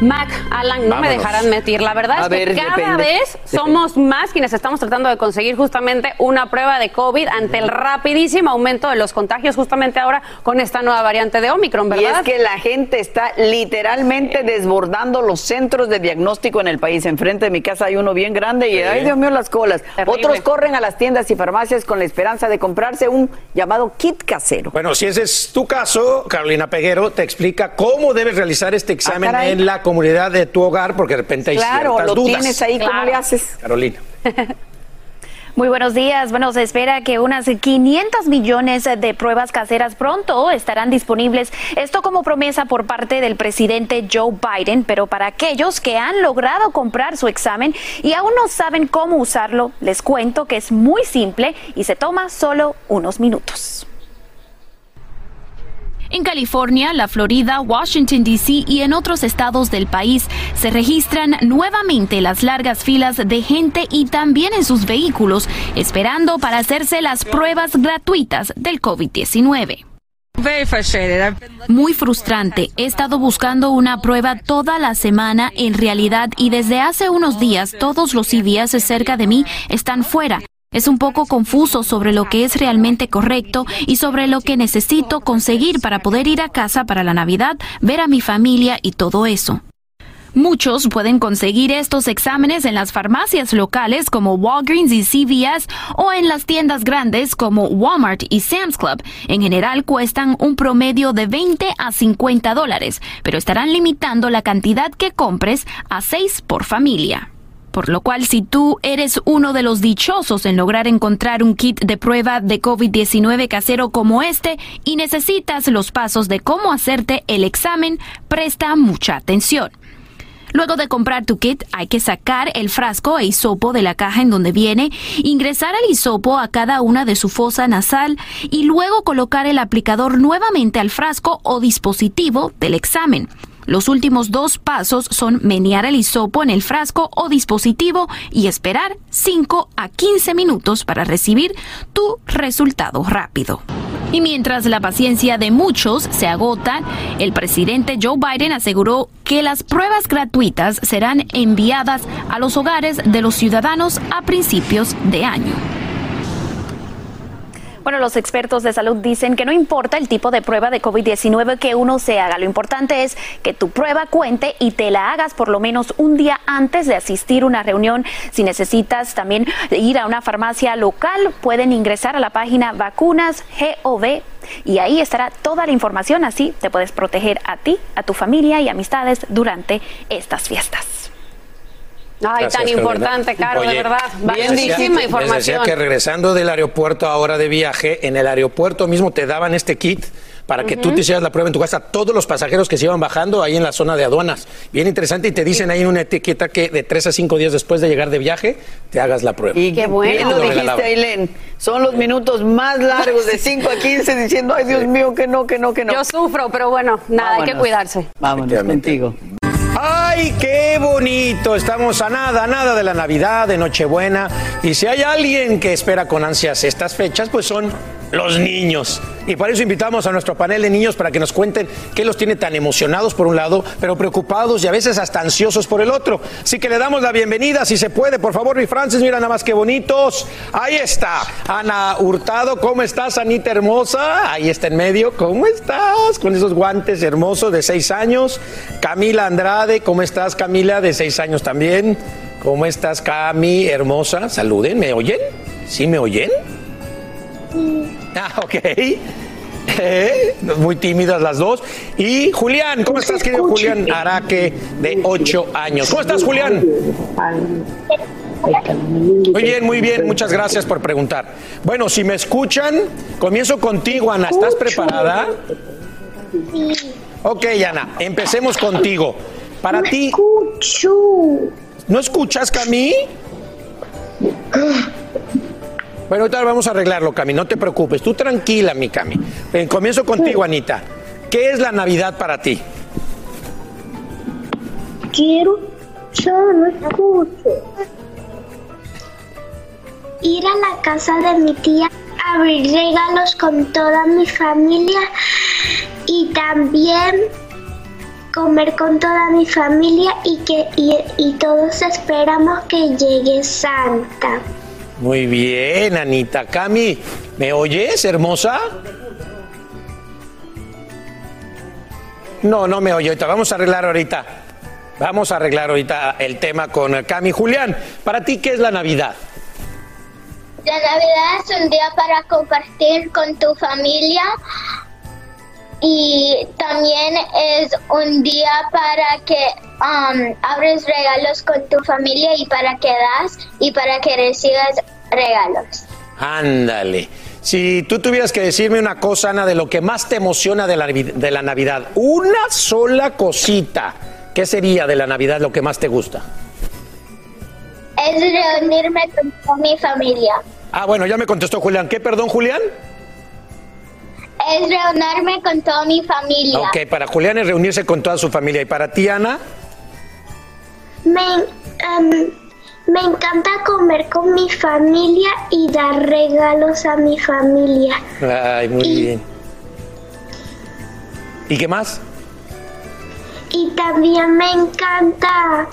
Mac, Alan, no me dejarán mentir. La verdad A es que ver, cada depende. vez somos más quienes estamos tratando de conseguir justamente una prueba de COVID ante el rapidísimo aumento de los contagios justamente ahora con esta nueva variante de Omicron, Y ¿verdad? es que la gente está literalmente desbordando los centros de diagnóstico en el país. Enfrente de mi casa hay uno bien grande y, Sí. ay, Dios mío, las colas. Terrible. Otros corren a las tiendas y farmacias con la esperanza de comprarse un llamado kit casero. Bueno, si ese es tu caso, Carolina Peguero te explica cómo debes realizar este examen caray. en la comunidad de tu hogar, porque de repente hay Claro, ciertas lo dudas. tienes ahí, ¿cómo le haces? Carolina. Muy buenos días. Bueno, se espera que unas 500 millones de pruebas caseras pronto estarán disponibles. Esto como promesa por parte del presidente Joe Biden, pero para aquellos que han logrado comprar su examen y aún no saben cómo usarlo, les cuento que es muy simple y se toma solo unos minutos. En California, la Florida, Washington, D.C. y en otros estados del país se registran nuevamente las largas filas de gente y también en sus vehículos esperando para hacerse las pruebas gratuitas del COVID-19. Muy frustrante. He estado buscando una prueba toda la semana en realidad y desde hace unos días todos los CVS cerca de mí están fuera. Es un poco confuso sobre lo que es realmente correcto y sobre lo que necesito conseguir para poder ir a casa para la Navidad, ver a mi familia y todo eso. Muchos pueden conseguir estos exámenes en las farmacias locales como Walgreens y CVS o en las tiendas grandes como Walmart y Sam's Club. En general cuestan un promedio de 20 a 50 dólares, pero estarán limitando la cantidad que compres a 6 por familia. Por lo cual, si tú eres uno de los dichosos en lograr encontrar un kit de prueba de COVID-19 casero como este y necesitas los pasos de cómo hacerte el examen, presta mucha atención. Luego de comprar tu kit, hay que sacar el frasco e hisopo de la caja en donde viene, ingresar el hisopo a cada una de su fosa nasal y luego colocar el aplicador nuevamente al frasco o dispositivo del examen. Los últimos dos pasos son menear el hisopo en el frasco o dispositivo y esperar 5 a 15 minutos para recibir tu resultado rápido. Y mientras la paciencia de muchos se agota, el presidente Joe Biden aseguró que las pruebas gratuitas serán enviadas a los hogares de los ciudadanos a principios de año. Bueno, los expertos de salud dicen que no importa el tipo de prueba de COVID-19 que uno se haga, lo importante es que tu prueba cuente y te la hagas por lo menos un día antes de asistir a una reunión. Si necesitas también ir a una farmacia local, pueden ingresar a la página vacunas GOV y ahí estará toda la información, así te puedes proteger a ti, a tu familia y amistades durante estas fiestas. Ay, Gracias, tan importante, Caro, de Oye, verdad. les Valiosísima decía- Les información. decía que regresando del aeropuerto ahora de viaje, en el aeropuerto mismo te daban este kit para que tú Ujú. te hicieras la prueba en tu casa. Todos los pasajeros que se iban bajando ahí en la zona de aduanas. Bien interesante y te dicen ahí en una etiqueta que de tres a cinco días después de llegar de viaje te hagas la prueba. Y Qué bueno. bien lo dijiste. Aileen. Son los minutos más largos, de 5 a 15, diciendo, ay, Dios mío, que no, que no, que no. Yo sufro, pero bueno, nada, hay que Vámonos. cuidarse. Vámonos contigo. ¡Ay, qué bonito! Estamos a nada, a nada de la Navidad, de Nochebuena. Y si hay alguien que espera con ansias estas fechas, pues son los niños. Y para eso invitamos a nuestro panel de niños para que nos cuenten qué los tiene tan emocionados por un lado, pero preocupados y a veces hasta ansiosos por el otro. Así que le damos la bienvenida, si se puede, por favor, mi Francis, mira nada más que bonitos. Ahí está, Ana Hurtado, ¿cómo estás, Anita hermosa? Ahí está en medio, ¿cómo estás? Con esos guantes hermosos de seis años. Camila Andrade, ¿cómo estás, Camila? De seis años también. ¿Cómo estás, Cami, hermosa? Saluden, ¿me oyen? ¿Sí me oyen? Ah, ok. Eh, Muy tímidas las dos. Y Julián, ¿cómo estás, querido Julián Araque, de 8 años? ¿Cómo estás, Julián? Muy bien, muy bien. Muchas gracias por preguntar. Bueno, si me escuchan, comienzo contigo, Ana. ¿Estás preparada? Ok, Ana, empecemos contigo. Para ti. ¿No escuchas, Cami? Bueno, ahorita vamos a arreglarlo, Cami, no te preocupes. Tú tranquila, mi Cami. Eh, comienzo contigo, Anita. ¿Qué es la Navidad para ti? Quiero, yo no escucho. Ir a la casa de mi tía, abrir regalos con toda mi familia y también comer con toda mi familia y que y, y todos esperamos que llegue Santa. Muy bien, Anita. Cami, ¿me oyes, hermosa? No, no me oye. Ahorita vamos a arreglar ahorita. Vamos a arreglar ahorita el tema con Cami. Julián, ¿para ti qué es la Navidad? La Navidad es un día para compartir con tu familia y también es un día para que um, abres regalos con tu familia y para que das y para que recibas regalos. Ándale. Si tú tuvieras que decirme una cosa, Ana, de lo que más te emociona de la, de la Navidad, una sola cosita, ¿qué sería de la Navidad lo que más te gusta? Es reunirme con mi familia. Ah, bueno, ya me contestó Julián. ¿Qué, perdón, Julián? Es reunirme con toda mi familia. Ok, para Julián es reunirse con toda su familia. ¿Y para ti, Ana? Me, em, me encanta comer con mi familia y dar regalos a mi familia. Ay, muy bien. ¿Y qué más? Y también me encanta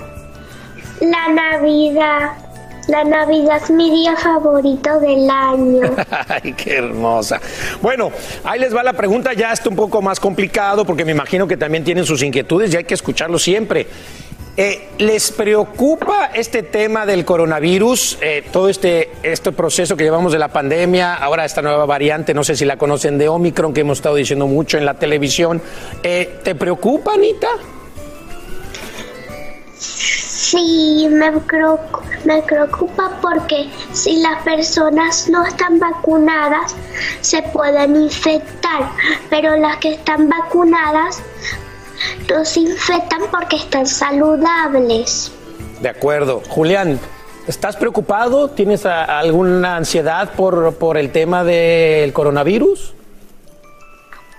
la Navidad. La Navidad es mi día favorito del año. Ay, qué hermosa. Bueno, ahí les va la pregunta, ya está un poco más complicado porque me imagino que también tienen sus inquietudes y hay que escucharlo siempre. Eh, ¿Les preocupa este tema del coronavirus, eh, todo este, este proceso que llevamos de la pandemia, ahora esta nueva variante, no sé si la conocen de Omicron, que hemos estado diciendo mucho en la televisión? Eh, ¿Te preocupa, Anita? Sí, me, me preocupa porque si las personas no están vacunadas se pueden infectar, pero las que están vacunadas no se infectan porque están saludables. De acuerdo. Julián, ¿estás preocupado? ¿Tienes a- alguna ansiedad por, por el tema del coronavirus?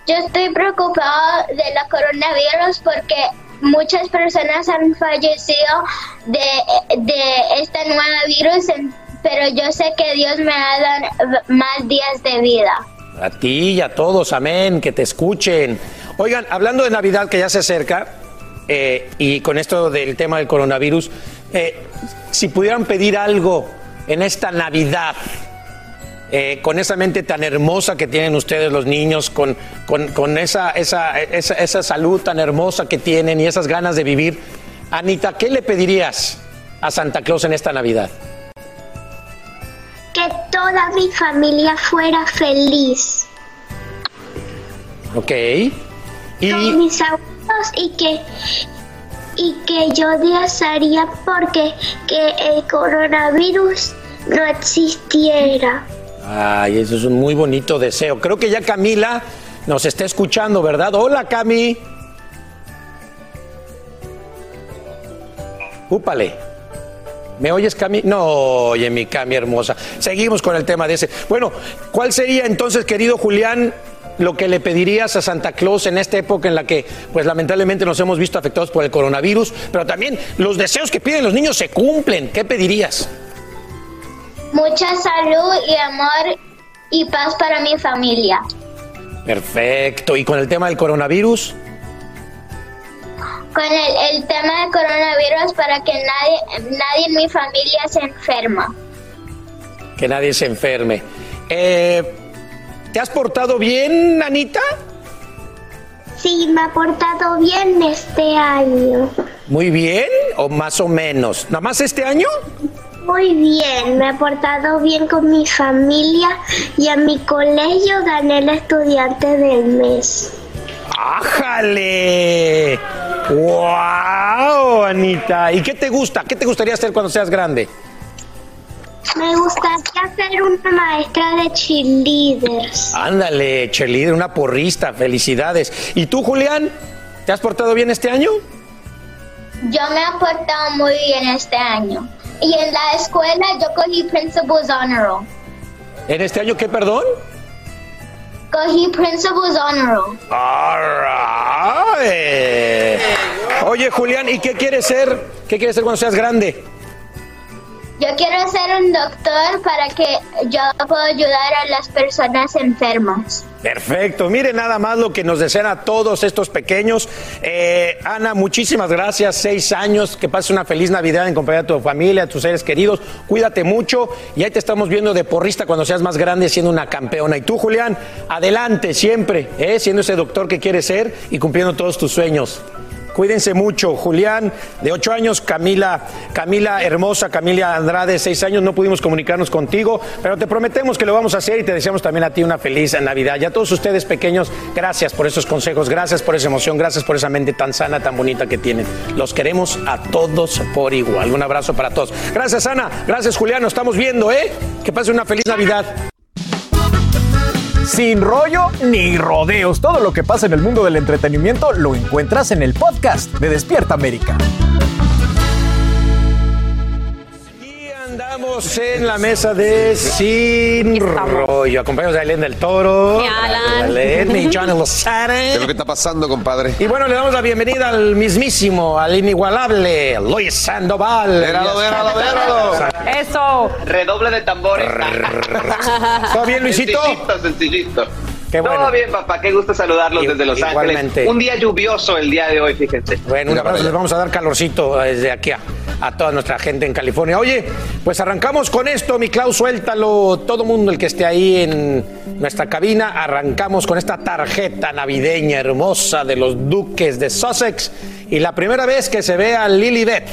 Yo estoy preocupado de la coronavirus porque muchas personas han fallecido de, de este nuevo virus, pero yo sé que Dios me ha dado más días de vida. A ti y a todos, amén, que te escuchen. Oigan, hablando de Navidad que ya se acerca, eh, y con esto del tema del coronavirus, eh, si pudieran pedir algo en esta Navidad, eh, con esa mente tan hermosa que tienen ustedes los niños, con, con- con esa, esa, esa, esa salud tan hermosa que tienen y esas ganas de vivir, Anita, ¿qué le pedirías a Santa Claus en esta Navidad? Que toda mi familia fuera feliz. ¿Ok? Con mis abuelos y que y que yo desearía porque que el coronavirus no existiera. Ay, eso es un muy bonito deseo. Creo que ya Camila nos está escuchando, ¿verdad? Hola, Cami. Úpale. ¿Me oyes, Cami? No, oye, mi Cami hermosa. Seguimos con el tema de ese. Bueno, ¿cuál sería entonces, querido Julián, lo que le pedirías a Santa Claus en esta época en la que, pues lamentablemente nos hemos visto afectados por el coronavirus, pero también los deseos que piden los niños se cumplen? ¿Qué pedirías? Mucha salud y amor y paz para mi familia. Perfecto. ¿Y con el tema del coronavirus? Con el, el tema del coronavirus para que nadie, nadie en mi familia se enferma. Que nadie se enferme. Eh, ¿Te has portado bien, Anita? Sí, me ha portado bien este año. Muy bien o más o menos. ¿Nada más este año? Muy bien, me he portado bien con mi familia y en mi colegio gané el estudiante del mes. ¡Ájale! ¡Wow, Anita! ¿Y qué te gusta? ¿Qué te gustaría hacer cuando seas grande? Me gustaría ser una maestra de cheerleaders. Ándale, cheerleader, una porrista, felicidades. ¿Y tú, Julián? ¿Te has portado bien este año? Yo me he portado muy bien este año. Y en la escuela yo cogí Principal's Honor Roll. ¿En este año qué, perdón? Cogí Principal's Honor Roll. All right. Oye, Julián, ¿y qué quieres ser? ¿Qué quieres ser cuando seas grande? Yo quiero ser un doctor para que yo pueda ayudar a las personas enfermas. Perfecto, mire nada más lo que nos desean a todos estos pequeños. Eh, Ana, muchísimas gracias, seis años, que pases una feliz Navidad en compañía de tu familia, de tus seres queridos, cuídate mucho y ahí te estamos viendo de porrista cuando seas más grande siendo una campeona. Y tú, Julián, adelante siempre, ¿eh? siendo ese doctor que quieres ser y cumpliendo todos tus sueños. Cuídense mucho, Julián, de ocho años, Camila, Camila hermosa, Camila Andrade, seis años, no pudimos comunicarnos contigo, pero te prometemos que lo vamos a hacer y te deseamos también a ti una feliz Navidad. Y a todos ustedes pequeños, gracias por esos consejos, gracias por esa emoción, gracias por esa mente tan sana, tan bonita que tienen. Los queremos a todos por igual. Un abrazo para todos. Gracias, Ana, gracias, Julián, nos estamos viendo, ¿eh? Que pase una feliz Navidad. Sin rollo ni rodeos, todo lo que pasa en el mundo del entretenimiento lo encuentras en el podcast de Despierta América. Estamos en la mesa de Sin Rollo. Acompañados de Ailén del Toro. Y Alan. Ailén y Johnny Lozada. ¿Qué es lo que está pasando, compadre? Y bueno, le damos la bienvenida al mismísimo, al inigualable Luis Sandoval. Véralo, véralo, véralo. Eso. Redoble de tambores. ¿Todo bien, Luisito? Sencillito, sencillito. Qué bueno. Todo bien, papá. Qué gusto saludarlos I- desde Los igualmente. Ángeles. Un día lluvioso el día de hoy, fíjense. Bueno, un Mira para abrazo, allá. les vamos a dar calorcito desde aquí a, a toda nuestra gente en California. Oye, pues arrancamos con esto, mi Clau, suéltalo. Todo mundo el que esté ahí en nuestra cabina, arrancamos con esta tarjeta navideña hermosa de los duques de Sussex. Y la primera vez que se ve a Lilibet,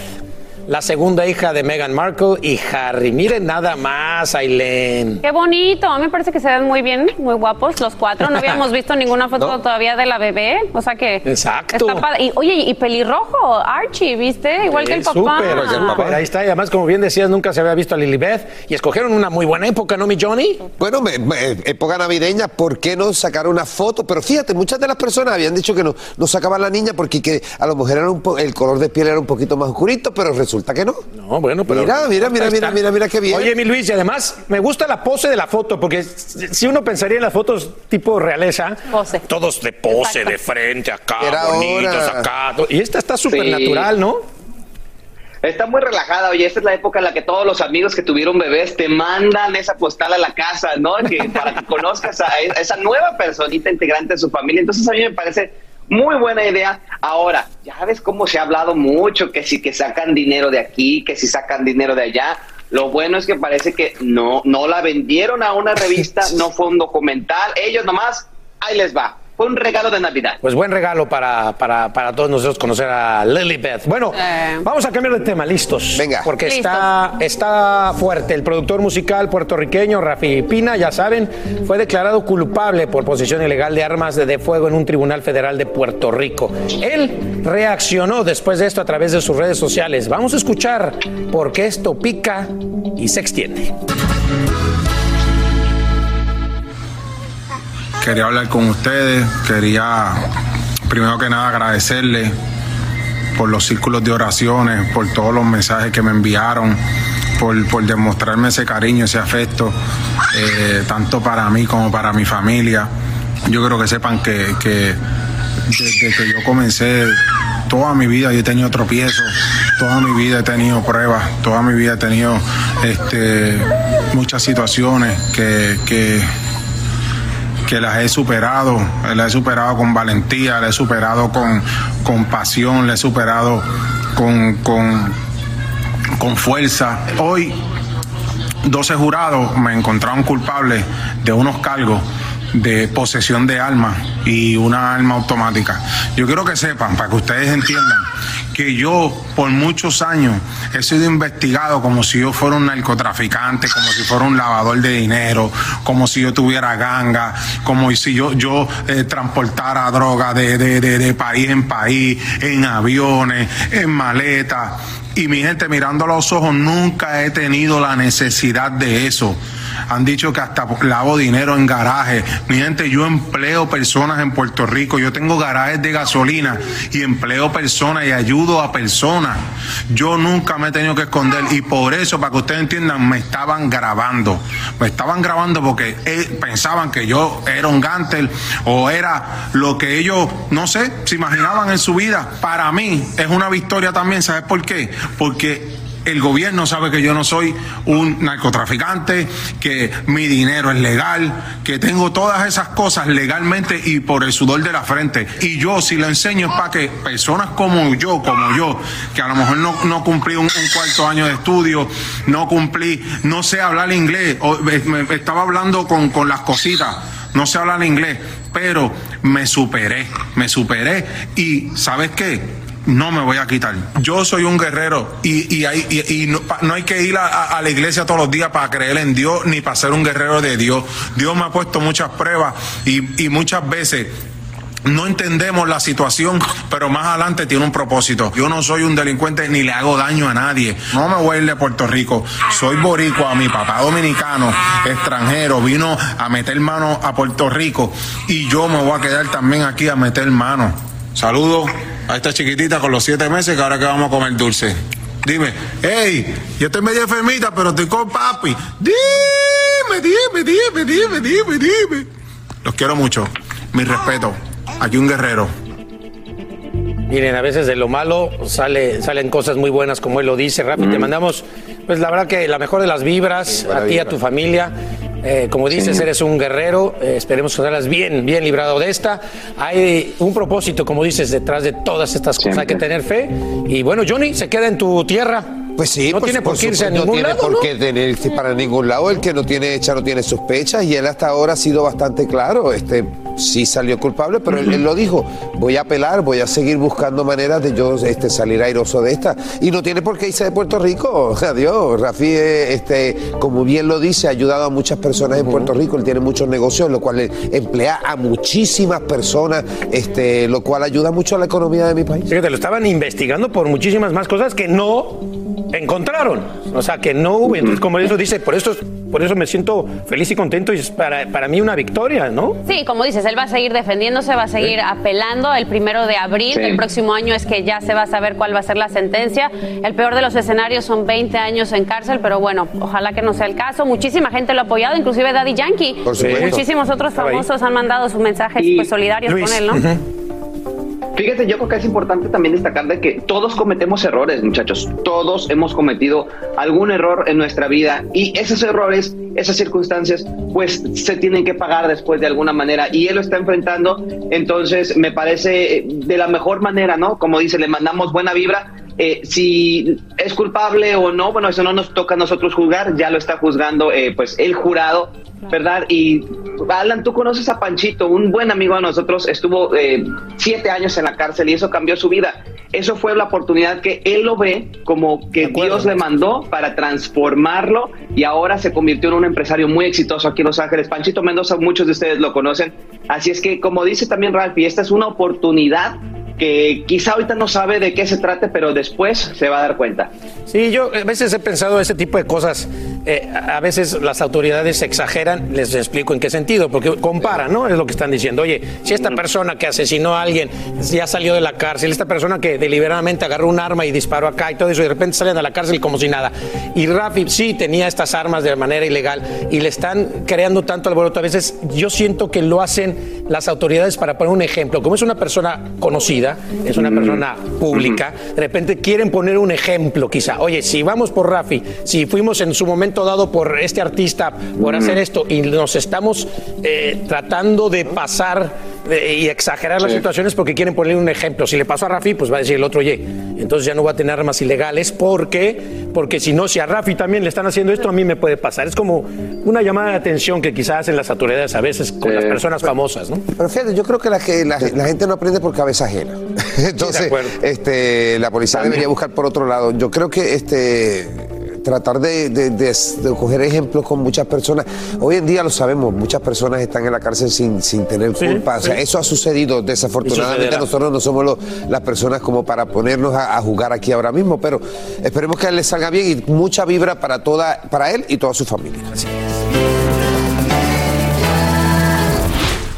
la segunda hija de Meghan Markle y Harry. Miren nada más, Aileen. Qué bonito, a mí me parece que se ven muy bien, muy guapos los cuatro. No habíamos visto ninguna foto No. todavía de la bebé, o sea que Exacto. está. Y oye, y pelirrojo, Archie, ¿viste? Igual que el papá. súper, súper. Ahí está. Y además, como bien decías, nunca se había visto a Lilibet. Y escogieron una muy buena época, ¿no, mi Johnny? Bueno, me- me- época navideña, ¿por qué no sacar una foto? Pero fíjate, muchas de las personas habían dicho que no, no sacaban la niña porque que a lo mejor era un po- el color de piel era un poquito más oscurito, pero resulta que no. No, bueno, pero. Mira, mira, mira, mira, mira, mira qué bien. Oye, mi Luis, y además me gusta la pose de la foto, porque si uno pensaría en las fotos tipo realeza, todos de pose, Exacto. de frente, acá, Era bonitos, hora. acá. Y esta está súper Sí. natural, ¿no? Está muy relajada, oye, esta es la época en la que todos los amigos que tuvieron bebés te mandan esa postal a la casa, ¿no? Que, para que conozcas a, a esa nueva personita integrante de su familia. Entonces a mí me parece muy buena idea. Ahora, ya ves cómo se ha hablado mucho, que si que sacan dinero de aquí, que si sacan dinero de allá. Lo bueno es que parece que no, no la vendieron a una revista, no fue un documental. Ellos nomás, ahí les va. Fue un regalo de Navidad. Pues buen regalo para, para, para todos nosotros conocer a Lilibet. Bueno, vamos a cambiar de tema, listos. Venga. Porque está, está fuerte. El productor musical puertorriqueño Rafi Pina, ya saben, fue declarado culpable por posesión ilegal de armas de fuego en un tribunal federal de Puerto Rico. Él reaccionó después de esto a través de sus redes sociales. Vamos a escuchar por qué esto pica y se extiende. Quería hablar con ustedes, quería primero que nada agradecerles por los círculos de oraciones, por todos los mensajes que me enviaron, por, por demostrarme ese cariño, ese afecto, eh, tanto para mí como para mi familia. Yo creo que sepan que, que desde que yo comencé, toda mi vida yo he tenido tropiezos, toda mi vida he tenido pruebas, toda mi vida he tenido este, muchas situaciones que, que que las he superado, las he superado con valentía, las he superado con, con pasión, las he superado con, con, con fuerza. Hoy 12 jurados me encontraron culpable de unos cargos de posesión de armas y una arma automática. Yo quiero que sepan, para que ustedes entiendan, que yo por muchos años he sido investigado como si yo fuera un narcotraficante, como si fuera un lavador de dinero, como si yo tuviera ganga, como si yo, yo eh, transportara droga de, de, de, de país en país, en aviones, en maletas. Y mi gente, mirando a los ojos, nunca he tenido la necesidad de eso. Han dicho que hasta lavo dinero en garajes. Mi gente, yo empleo personas en Puerto Rico. Yo tengo garajes de gasolina y empleo personas y ayudo a personas. Yo nunca me he tenido que esconder y por eso, para que ustedes entiendan, me estaban grabando. Me estaban grabando porque eh, pensaban que yo era un gántel o era lo que ellos, no sé, se imaginaban en su vida. Para mí es una victoria también, ¿sabes por qué? Porque el gobierno sabe que yo no soy un narcotraficante, que mi dinero es legal, que tengo todas esas cosas legalmente y por el sudor de la frente. Y yo si lo enseño es para que personas como yo, como yo, que a lo mejor no, no cumplí un, cuarto año de estudio, no cumplí, no sé hablar inglés, o, me, me estaba hablando con, con las cositas, no sé hablar inglés, pero me superé, me superé y ¿sabes qué? No me voy a quitar. Yo soy un guerrero y, y, no, no hay que ir a la iglesia todos los días para creer en Dios ni para ser un guerrero de Dios. Dios me ha puesto muchas pruebas y, y muchas veces no entendemos la situación, pero más adelante tiene un propósito. Yo no soy un delincuente ni le hago daño a nadie. No me voy a ir de Puerto Rico. Soy boricua, mi papá dominicano, extranjero, vino a meter mano a Puerto Rico y yo me voy a quedar también aquí a meter mano. Saludos a esta chiquitita con los siete meses que ahora que vamos a comer dulce. Dime, hey, yo estoy medio enfermita, pero estoy con papi. Dime, dime, dime, dime, dime, dime. Los quiero mucho. Mi respeto. Aquí un guerrero. Miren, a veces de lo malo sale, salen cosas muy buenas, como él lo dice. Rafi, te mandamos, pues la verdad que la mejor de las vibras a ti y a vibra. tu familia. Eh, como dices, Sí. eres un guerrero. eh, esperemos que salgas bien, bien librado de esta. Hay un propósito, como dices, detrás de todas estas cosas. Hay que tener fe. Y bueno, Johnny se queda en tu tierra. Pues sí, no por- tiene por, por qué irse a ningún no tiene lado. por ¿no? qué tener para ningún lado. El que no tiene hecha no tiene sospechas y él hasta ahora ha sido bastante claro. Este sí salió culpable, pero él, él lo dijo. Voy a apelar, voy a seguir buscando maneras de yo este, salir airoso de esta. Y no tiene por qué irse de Puerto Rico. Adiós. Rafi, eh, este, como bien lo dice, ha ayudado a muchas personas en Puerto Rico. Él tiene muchos negocios, lo cual le emplea a muchísimas personas, este, lo cual ayuda mucho a la economía de mi país. Fíjate, lo estaban investigando por muchísimas más cosas que no encontraron. O sea, que no hubo. Entonces, como eso dice, por eso, por eso me siento feliz y contento y es para, para mí una victoria, ¿no? Sí, como dices, él va a seguir defendiéndose, va a seguir apelando. El primero de abril Sí. del próximo año es que ya se va a saber cuál va a ser la sentencia. El peor de los escenarios son 20 años en cárcel, pero bueno, ojalá que no sea el caso. Muchísima gente lo ha apoyado, inclusive Daddy Yankee. Por supuesto. Muchísimos otros famosos han mandado sus mensajes pues, solidarios con él, ¿no? Fíjate, yo creo que es importante también destacar de que todos cometemos errores, muchachos. Todos hemos cometido algún error en nuestra vida y esos errores, esas circunstancias, pues se tienen que pagar después de alguna manera y él lo está enfrentando. Entonces, me parece eh, de la mejor manera, ¿no? Como dice, le mandamos buena vibra. Eh, si es culpable o no, bueno, eso no nos toca a nosotros juzgar, ya lo está juzgando eh, pues el jurado, ¿verdad? Y Alan, tú conoces a Panchito, un buen amigo de nosotros, estuvo eh, siete años en la cárcel y eso cambió su vida. Eso fue la oportunidad que él lo ve como que Dios le mandó para transformarlo y ahora se convirtió en un empresario muy exitoso aquí en Los Ángeles. Panchito Mendoza, muchos de ustedes lo conocen. Así es que, como dice también Ralphie, esta es una oportunidad que quizá ahorita no sabe de qué se trate, pero después se va a dar cuenta. Sí, yo a veces he pensado ese tipo de cosas. Eh, a veces las autoridades exageran, les explico en qué sentido, porque comparan, ¿no? Es lo que están diciendo. Oye, si esta persona que asesinó a alguien ya salió de la cárcel, esta persona que deliberadamente agarró un arma y disparó acá y todo eso, y de repente salen de la cárcel como si nada. Y Rafi sí tenía estas armas de manera ilegal y le están creando tanto alboroto. A veces yo siento que lo hacen las autoridades para poner un ejemplo. Como es una persona conocida, es una persona pública, de repente quieren poner un ejemplo quizá. Oye, si vamos por Rafi, si fuimos en su momento dado por este artista por hacer esto y nos estamos eh, tratando de pasar eh, y exagerar las Sí. situaciones porque quieren poner un ejemplo. Si le pasó a Rafi, pues va a decir el otro, oye, entonces ya no va a tener armas ilegales porque, porque si no, si a Rafi también le están haciendo esto, a mí me puede pasar. Es como una llamada de atención que quizás hacen las autoridades a veces con las personas famosas, ¿no? Pero fíjate, yo creo que la, que la, la gente no aprende por cabeza ajena. Entonces, este, la policía debería buscar por otro lado. Yo creo que este tratar de, de- de- de coger ejemplos con muchas personas. Hoy en día lo sabemos, muchas personas están en la cárcel sin, sin tener Sí, culpa. O sea, sí. eso ha sucedido. Desafortunadamente nosotros no somos lo- las personas como para ponernos a, a jugar aquí ahora mismo, pero esperemos que a él le salga bien y mucha vibra para toda, para él y toda su familia. Así